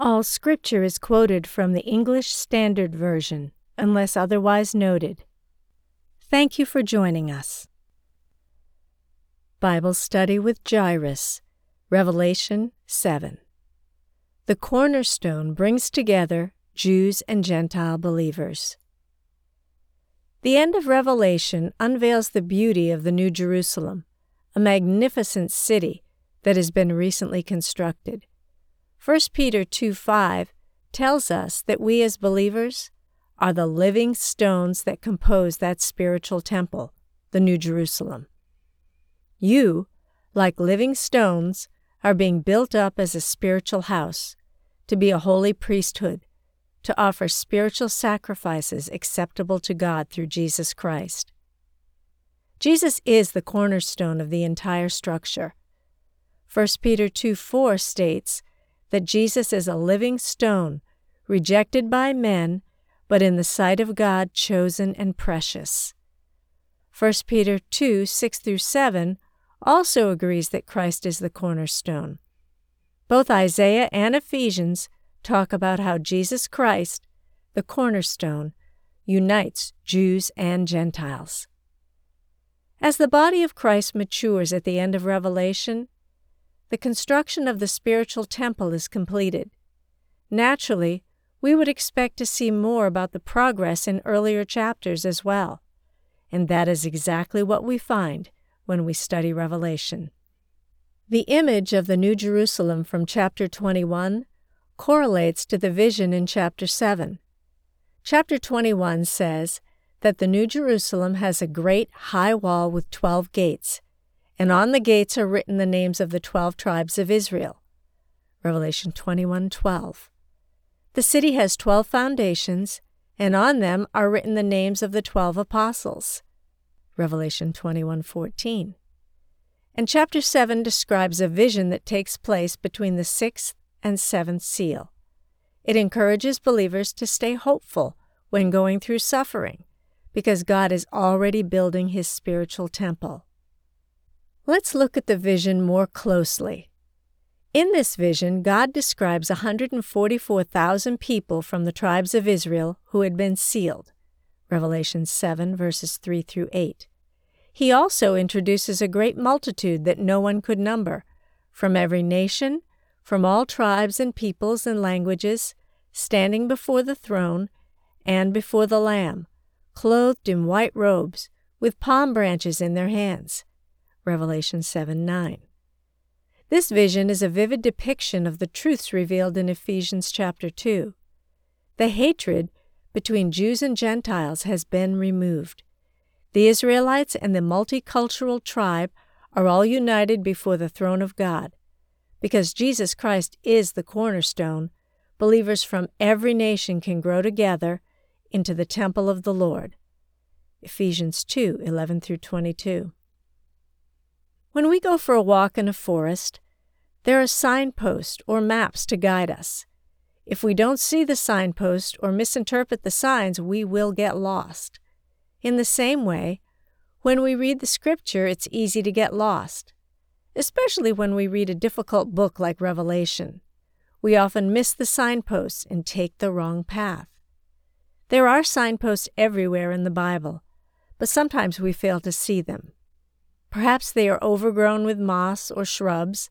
All scripture is quoted from the English Standard Version, unless otherwise noted. Thank you for joining us. Bible Study with Jairus, Revelation 7. The cornerstone brings together Jews and Gentile believers. The end of Revelation unveils the beauty of the New Jerusalem, a magnificent city that has been recently constructed. 1 Peter 2 5 tells us that we as believers are the living stones that compose that spiritual temple, the New Jerusalem. You, like living stones, are being built up as a spiritual house, to be a holy priesthood, to offer spiritual sacrifices acceptable to God through Jesus Christ. Jesus is the cornerstone of the entire structure. 1 Peter 2 4 states that Jesus is a living stone, rejected by men, but in the sight of God chosen and precious. 1 Peter 2 6 through 7 also agrees that Christ is the cornerstone. Both Isaiah and Ephesians talk about how Jesus Christ, the cornerstone, unites Jews and Gentiles. As the body of Christ matures at the end of Revelation, the construction of the spiritual temple is completed. Naturally, we would expect to see more about the progress in earlier chapters as well. And that is exactly what we find when we study Revelation. The image of the New Jerusalem from chapter 21 correlates to the vision in chapter 7. Chapter 21 says that the New Jerusalem has a great high wall with 12 gates and on the gates are written the names of the twelve tribes of Israel. Revelation 21:12. The city has twelve foundations, and on them are written the names of the twelve apostles. Revelation 21:14. And chapter 7 describes a vision that takes place between the sixth and seventh seal. It encourages believers to stay hopeful when going through suffering, because God is already building his spiritual temple. Let's look at the vision more closely. In this vision, God describes 144,000 people from the tribes of Israel who had been sealed. Revelation 7, verses 3 through 8. He also introduces a great multitude that no one could number, from every nation, from all tribes and peoples and languages, standing before the throne and before the Lamb, clothed in white robes, with palm branches in their hands. Revelation 7 9. This vision is a vivid depiction of the truths revealed in Ephesians chapter 2. The hatred between Jews and Gentiles has been removed. The Israelites and the multicultural tribe are all united before the throne of God. Because Jesus Christ is the cornerstone, believers from every nation can grow together into the temple of the Lord. Ephesians 2 11 through 22. When we go for a walk in a forest, there are signposts or maps to guide us. If we don't see the signpost or misinterpret the signs, we will get lost. In the same way, when we read the scripture, it's easy to get lost, especially when we read a difficult book like Revelation. We often miss the signposts and take the wrong path. There are signposts everywhere in the Bible, but sometimes we fail to see them. Perhaps they are overgrown with moss or shrubs,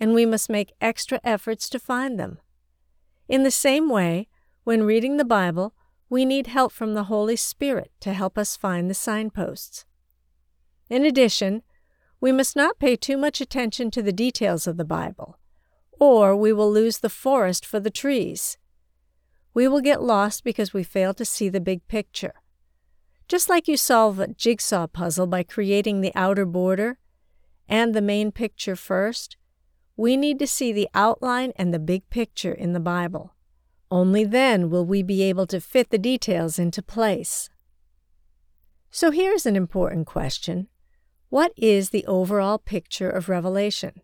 and we must make extra efforts to find them. In the same way, when reading the Bible, we need help from the Holy Spirit to help us find the signposts. In addition, we must not pay too much attention to the details of the Bible, or we will lose the forest for the trees. We will get lost because we fail to see the big picture. Just like you solve a jigsaw puzzle by creating the outer border and the main picture first, we need to see the outline and the big picture in the Bible. Only then will we be able to fit the details into place. So here's an important question What is the overall picture of Revelation?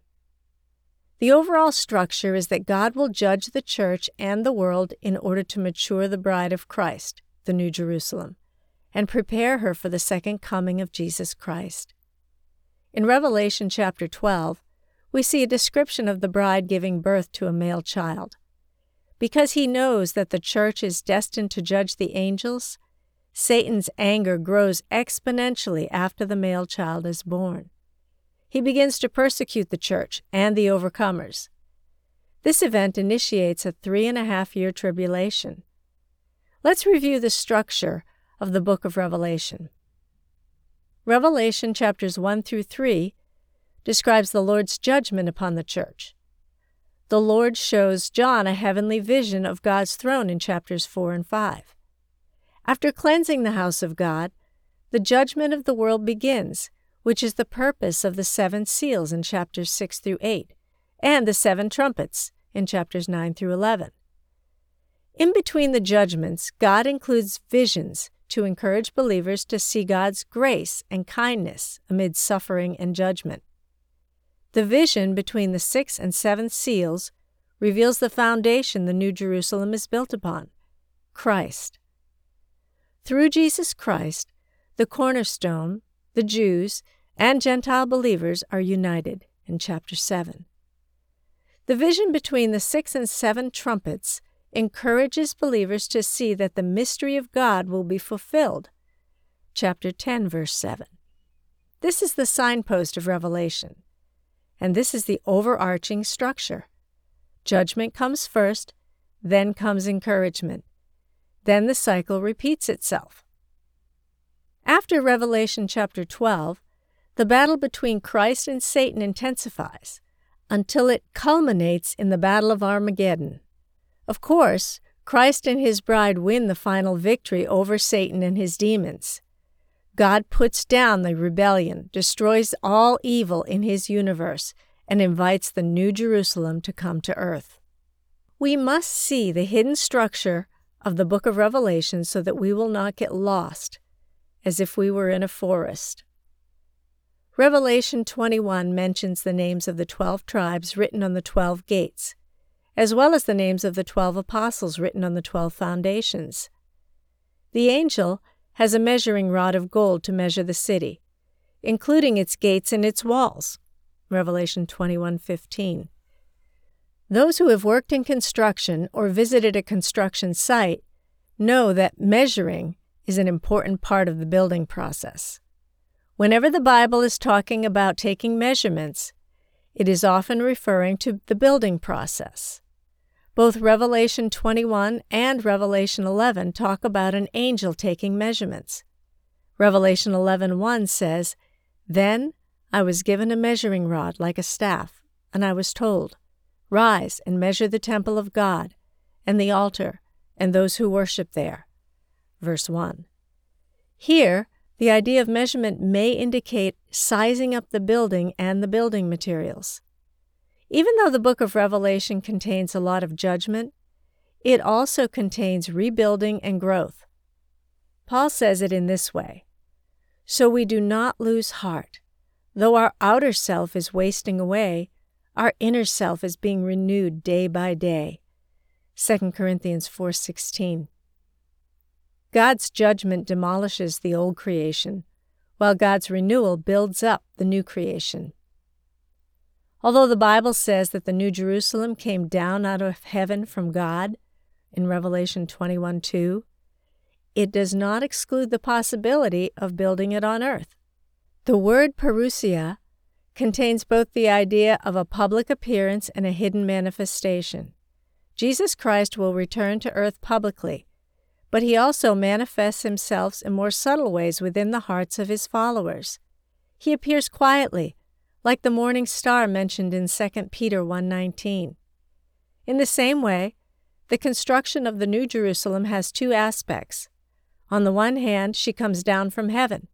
The overall structure is that God will judge the church and the world in order to mature the bride of Christ, the New Jerusalem, and prepare her for the second coming of Jesus Christ. In Revelation chapter 12, we see a description of the bride giving birth to a male child. Because he knows that the church is destined to judge the angels, Satan's anger grows exponentially after the male child is born he begins to persecute the church and the overcomers. This event initiates a three and a half year tribulation. Let's review the structure of the book of Revelation. Revelation chapters 1 through 3 describes the Lord's judgment upon the church. The Lord shows John a heavenly vision of God's throne in chapters 4 and 5. After cleansing the house of God, the judgment of the world begins which is the purpose of the seven seals in chapters 6 through 8, and the seven trumpets in chapters 9 through 11. In between the judgments, God includes visions to encourage believers to see God's grace and kindness amid suffering and judgment. The vision between the sixth and seventh seals reveals the foundation the New Jerusalem is built upon Christ. Through Jesus Christ, the cornerstone, the Jews, and Gentile believers are united in chapter 7. The vision between the six and seven trumpets encourages believers to see that the mystery of God will be fulfilled. Chapter 10, verse 7. This is the signpost of Revelation, and this is the overarching structure. Judgment comes first, then comes encouragement. Then the cycle repeats itself. After Revelation chapter 12, the battle between Christ and Satan intensifies until it culminates in the Battle of Armageddon. Of course, Christ and his bride win the final victory over Satan and his demons. God puts down the rebellion, destroys all evil in his universe, and invites the New Jerusalem to come to earth. We must see the hidden structure of the book of Revelation so that we will not get lost as if we were in a forest. Revelation 21 mentions the names of the twelve tribes written on the twelve gates, as well as the names of the twelve apostles written on the twelve foundations. The angel has a measuring rod of gold to measure the city, including its gates and its walls. Revelation 21:15. Those who have worked in construction or visited a construction site know that measuring is an important part of the building process. Whenever the Bible is talking about taking measurements, it is often referring to the building process. Both Revelation 21 and Revelation 11 talk about an angel taking measurements. Revelation 11:1 says, "Then I was given a measuring rod like a staff, and I was told, Rise and measure the temple of God, and the altar, and those who worship there." verse 1. Here, the idea of measurement may indicate sizing up the building and the building materials. Even though the book of Revelation contains a lot of judgment, it also contains rebuilding and growth. Paul says it in this way So we do not lose heart. Though our outer self is wasting away, our inner self is being renewed day by day. 2 Corinthians 4:16 God's judgment demolishes the old creation, while God's renewal builds up the new creation. Although the Bible says that the New Jerusalem came down out of heaven from God in Revelation 21 2, it does not exclude the possibility of building it on earth. The word parousia contains both the idea of a public appearance and a hidden manifestation. Jesus Christ will return to earth publicly but he also manifests himself in more subtle ways within the hearts of his followers. He appears quietly, like the morning star mentioned in 2 Peter 1:19. In the same way, the construction of the New Jerusalem has two aspects. On the one hand, she comes down from heaven.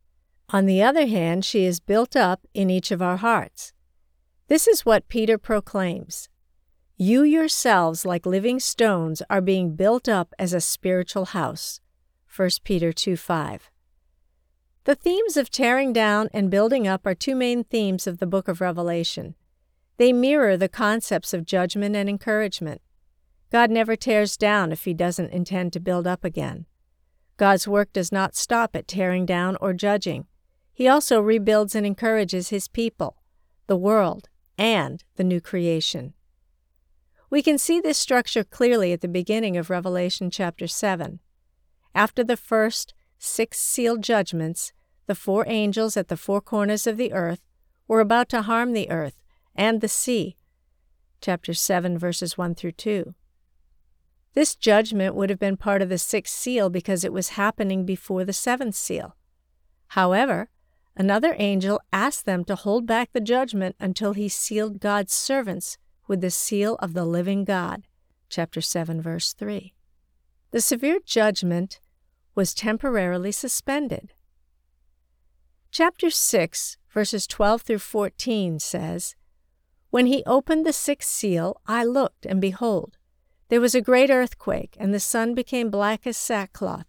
On the other hand, she is built up in each of our hearts. This is what Peter proclaims You yourselves, like living stones, are being built up as a spiritual house. 1 Peter 2 5. The themes of tearing down and building up are two main themes of the book of Revelation. They mirror the concepts of judgment and encouragement. God never tears down if he doesn't intend to build up again. God's work does not stop at tearing down or judging. He also rebuilds and encourages his people, the world, and the new creation. We can see this structure clearly at the beginning of Revelation chapter 7. After the first six sealed judgments, the four angels at the four corners of the earth were about to harm the earth and the sea. Chapter 7, verses 1 through 2. This judgment would have been part of the sixth seal because it was happening before the seventh seal. However, another angel asked them to hold back the judgment until he sealed God's servants with the seal of the living God. Chapter 7, verse 3. The severe judgment was temporarily suspended. Chapter 6, verses 12 through 14 says, When he opened the sixth seal, I looked, and behold, there was a great earthquake, and the sun became black as sackcloth.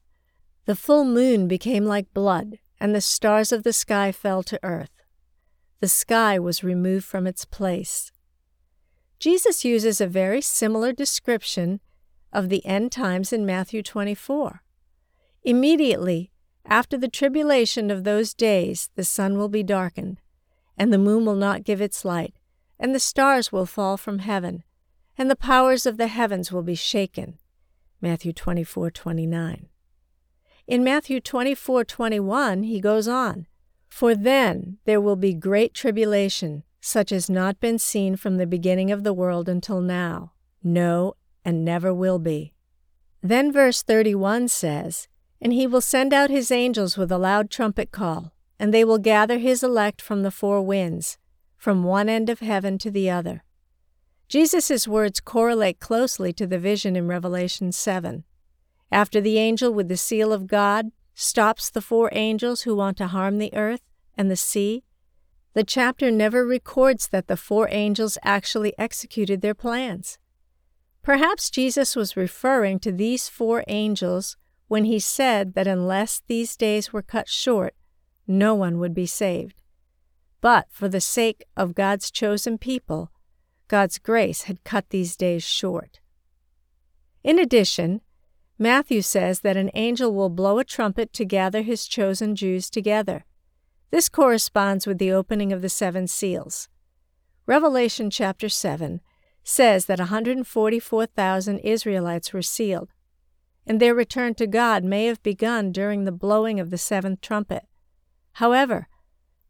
The full moon became like blood, and the stars of the sky fell to earth. The sky was removed from its place. Jesus uses a very similar description of the end times in Matthew 24. Immediately after the tribulation of those days, the sun will be darkened, and the moon will not give its light, and the stars will fall from heaven, and the powers of the heavens will be shaken. Matthew 24:29. In Matthew 24:21 he goes on, "For then there will be great tribulation, such as not been seen from the beginning of the world until now, no, and never will be. Then verse 31 says, And he will send out his angels with a loud trumpet call, and they will gather his elect from the four winds, from one end of heaven to the other. Jesus' words correlate closely to the vision in Revelation 7. After the angel with the seal of God stops the four angels who want to harm the earth and the sea, the chapter never records that the four angels actually executed their plans. Perhaps Jesus was referring to these four angels when he said that unless these days were cut short, no one would be saved. But for the sake of God's chosen people, God's grace had cut these days short. In addition, Matthew says that an angel will blow a trumpet to gather his chosen Jews together. This corresponds with the opening of the seven seals. Revelation chapter 7 says that 144,000 Israelites were sealed, and their return to God may have begun during the blowing of the seventh trumpet. However,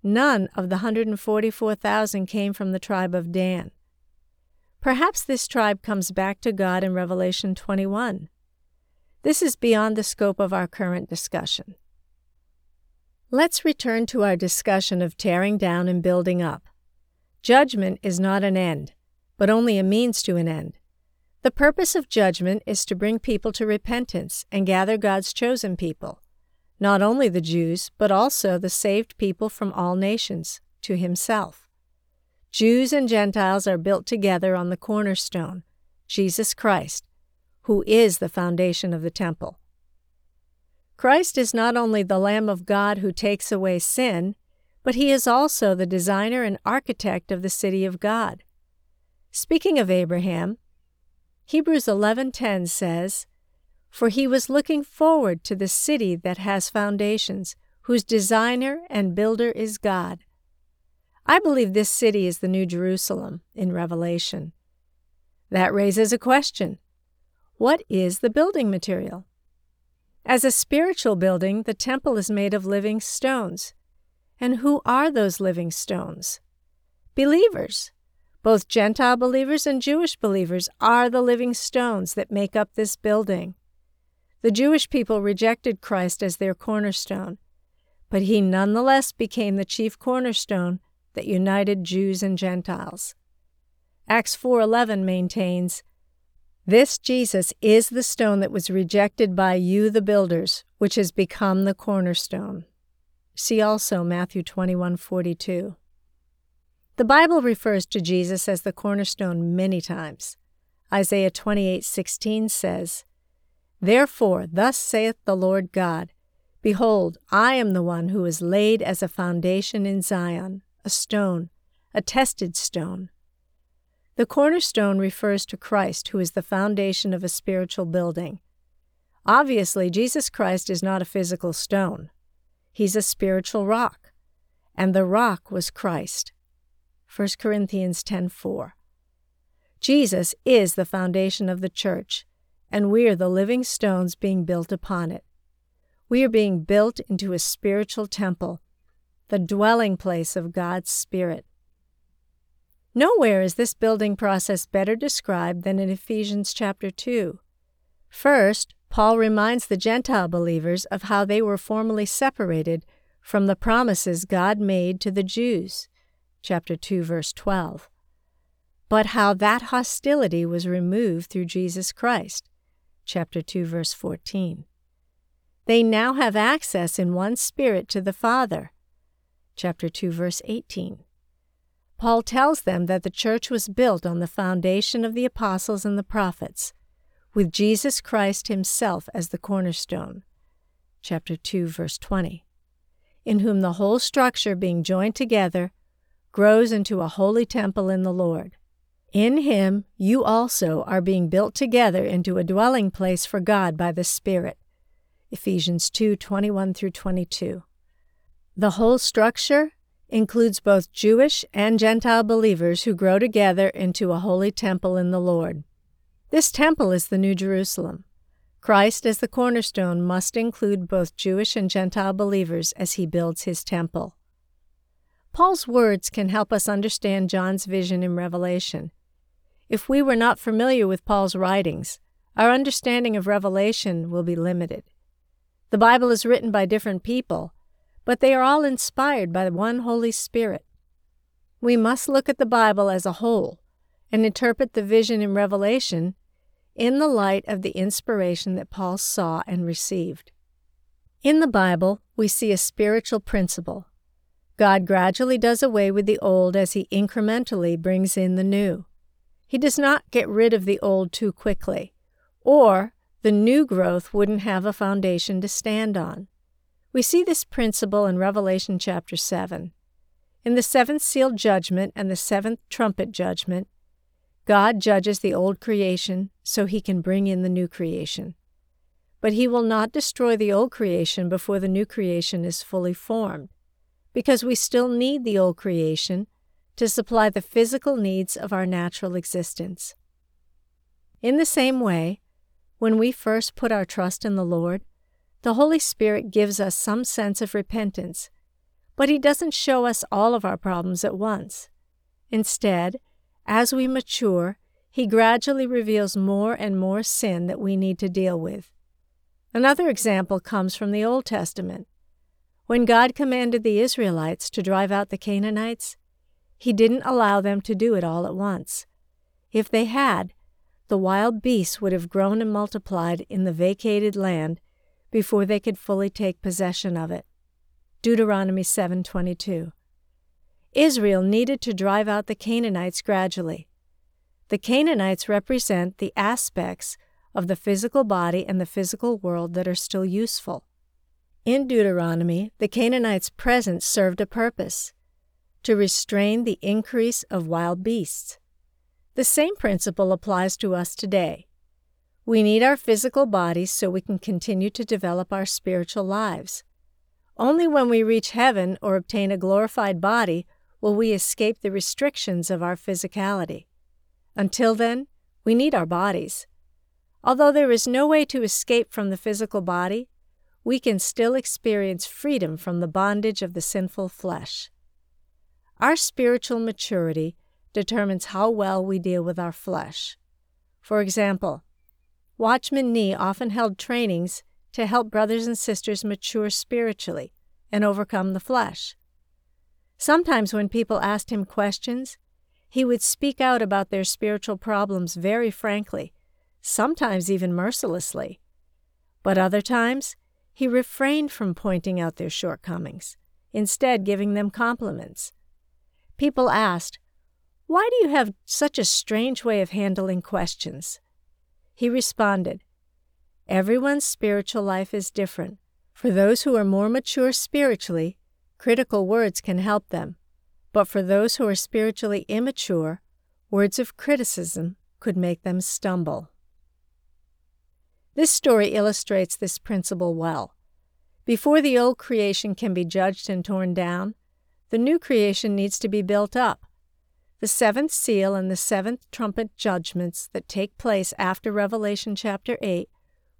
none of the 144,000 came from the tribe of Dan. Perhaps this tribe comes back to God in Revelation 21. This is beyond the scope of our current discussion. Let's return to our discussion of tearing down and building up. Judgment is not an end, but only a means to an end. The purpose of judgment is to bring people to repentance and gather God's chosen people, not only the Jews, but also the saved people from all nations, to Himself. Jews and Gentiles are built together on the cornerstone, Jesus Christ, who is the foundation of the temple. Christ is not only the Lamb of God who takes away sin, but he is also the designer and architect of the city of God. Speaking of Abraham, Hebrews 11:10 says, "For he was looking forward to the city that has foundations, whose designer and builder is God." I believe this city is the New Jerusalem in Revelation. That raises a question. What is the building material? As a spiritual building, the temple is made of living stones. And who are those living stones? Believers. Both Gentile believers and Jewish believers are the living stones that make up this building. The Jewish people rejected Christ as their cornerstone, but he nonetheless became the chief cornerstone that united Jews and Gentiles. Acts 4:11 maintains, this Jesus is the stone that was rejected by you, the builders, which has become the cornerstone. See also Matthew 21:42. The Bible refers to Jesus as the cornerstone many times. Isaiah 28:16 says, Therefore, thus saith the Lord God, Behold, I am the one who is laid as a foundation in Zion, a stone, a tested stone. The cornerstone refers to Christ, who is the foundation of a spiritual building. Obviously, Jesus Christ is not a physical stone. He's a spiritual rock, and the rock was Christ. 1 Corinthians 10:4. Jesus is the foundation of the church, and we are the living stones being built upon it. We are being built into a spiritual temple, the dwelling place of God's Spirit. Nowhere is this building process better described than in Ephesians chapter 2. First, Paul reminds the Gentile believers of how they were formerly separated from the promises God made to the Jews. Chapter 2 verse 12. But how that hostility was removed through Jesus Christ. Chapter 2 verse 14. They now have access in one spirit to the Father. Chapter 2 verse 18. Paul tells them that the church was built on the foundation of the apostles and the prophets with Jesus Christ Himself as the cornerstone. Chapter 2, verse 20. In whom the whole structure, being joined together, grows into a holy temple in the Lord. In Him you also are being built together into a dwelling place for God by the Spirit. Ephesians 2 21 through 22. The whole structure includes both Jewish and Gentile believers who grow together into a holy temple in the Lord. This temple is the New Jerusalem. Christ, as the cornerstone, must include both Jewish and Gentile believers as he builds his temple. Paul's words can help us understand John's vision in Revelation. If we were not familiar with Paul's writings, our understanding of Revelation will be limited. The Bible is written by different people, but they are all inspired by the one Holy Spirit. We must look at the Bible as a whole and interpret the vision in Revelation in the light of the inspiration that Paul saw and received. In the Bible, we see a spiritual principle. God gradually does away with the old as he incrementally brings in the new. He does not get rid of the old too quickly, or the new growth wouldn't have a foundation to stand on. We see this principle in Revelation chapter 7. In the seventh seal judgment and the seventh trumpet judgment, God judges the old creation so he can bring in the new creation. But he will not destroy the old creation before the new creation is fully formed, because we still need the old creation to supply the physical needs of our natural existence. In the same way, when we first put our trust in the Lord, the Holy Spirit gives us some sense of repentance, but He doesn't show us all of our problems at once. Instead, as we mature, He gradually reveals more and more sin that we need to deal with. Another example comes from the Old Testament. When God commanded the Israelites to drive out the Canaanites, He didn't allow them to do it all at once. If they had, the wild beasts would have grown and multiplied in the vacated land before they could fully take possession of it. Deuteronomy 7:22. Israel needed to drive out the Canaanites gradually. The Canaanites represent the aspects of the physical body and the physical world that are still useful. In Deuteronomy, the Canaanites' presence served a purpose to restrain the increase of wild beasts. The same principle applies to us today. We need our physical bodies so we can continue to develop our spiritual lives. Only when we reach heaven or obtain a glorified body will we escape the restrictions of our physicality. Until then, we need our bodies. Although there is no way to escape from the physical body, we can still experience freedom from the bondage of the sinful flesh. Our spiritual maturity determines how well we deal with our flesh. For example, Watchman Nee often held trainings to help brothers and sisters mature spiritually and overcome the flesh. Sometimes, when people asked him questions, he would speak out about their spiritual problems very frankly, sometimes even mercilessly. But other times, he refrained from pointing out their shortcomings, instead, giving them compliments. People asked, Why do you have such a strange way of handling questions? He responded, Everyone's spiritual life is different. For those who are more mature spiritually, critical words can help them. But for those who are spiritually immature, words of criticism could make them stumble. This story illustrates this principle well. Before the old creation can be judged and torn down, the new creation needs to be built up. The seventh seal and the seventh trumpet judgments that take place after Revelation chapter 8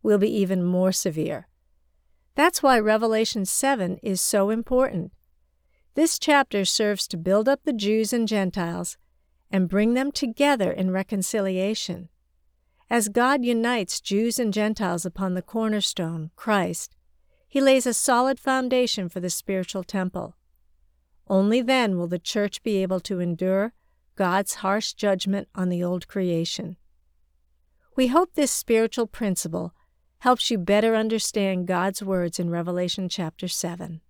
will be even more severe. That's why Revelation 7 is so important. This chapter serves to build up the Jews and Gentiles and bring them together in reconciliation. As God unites Jews and Gentiles upon the cornerstone, Christ, He lays a solid foundation for the spiritual temple. Only then will the church be able to endure God's harsh judgment on the old creation. We hope this spiritual principle helps you better understand God's words in Revelation chapter 7.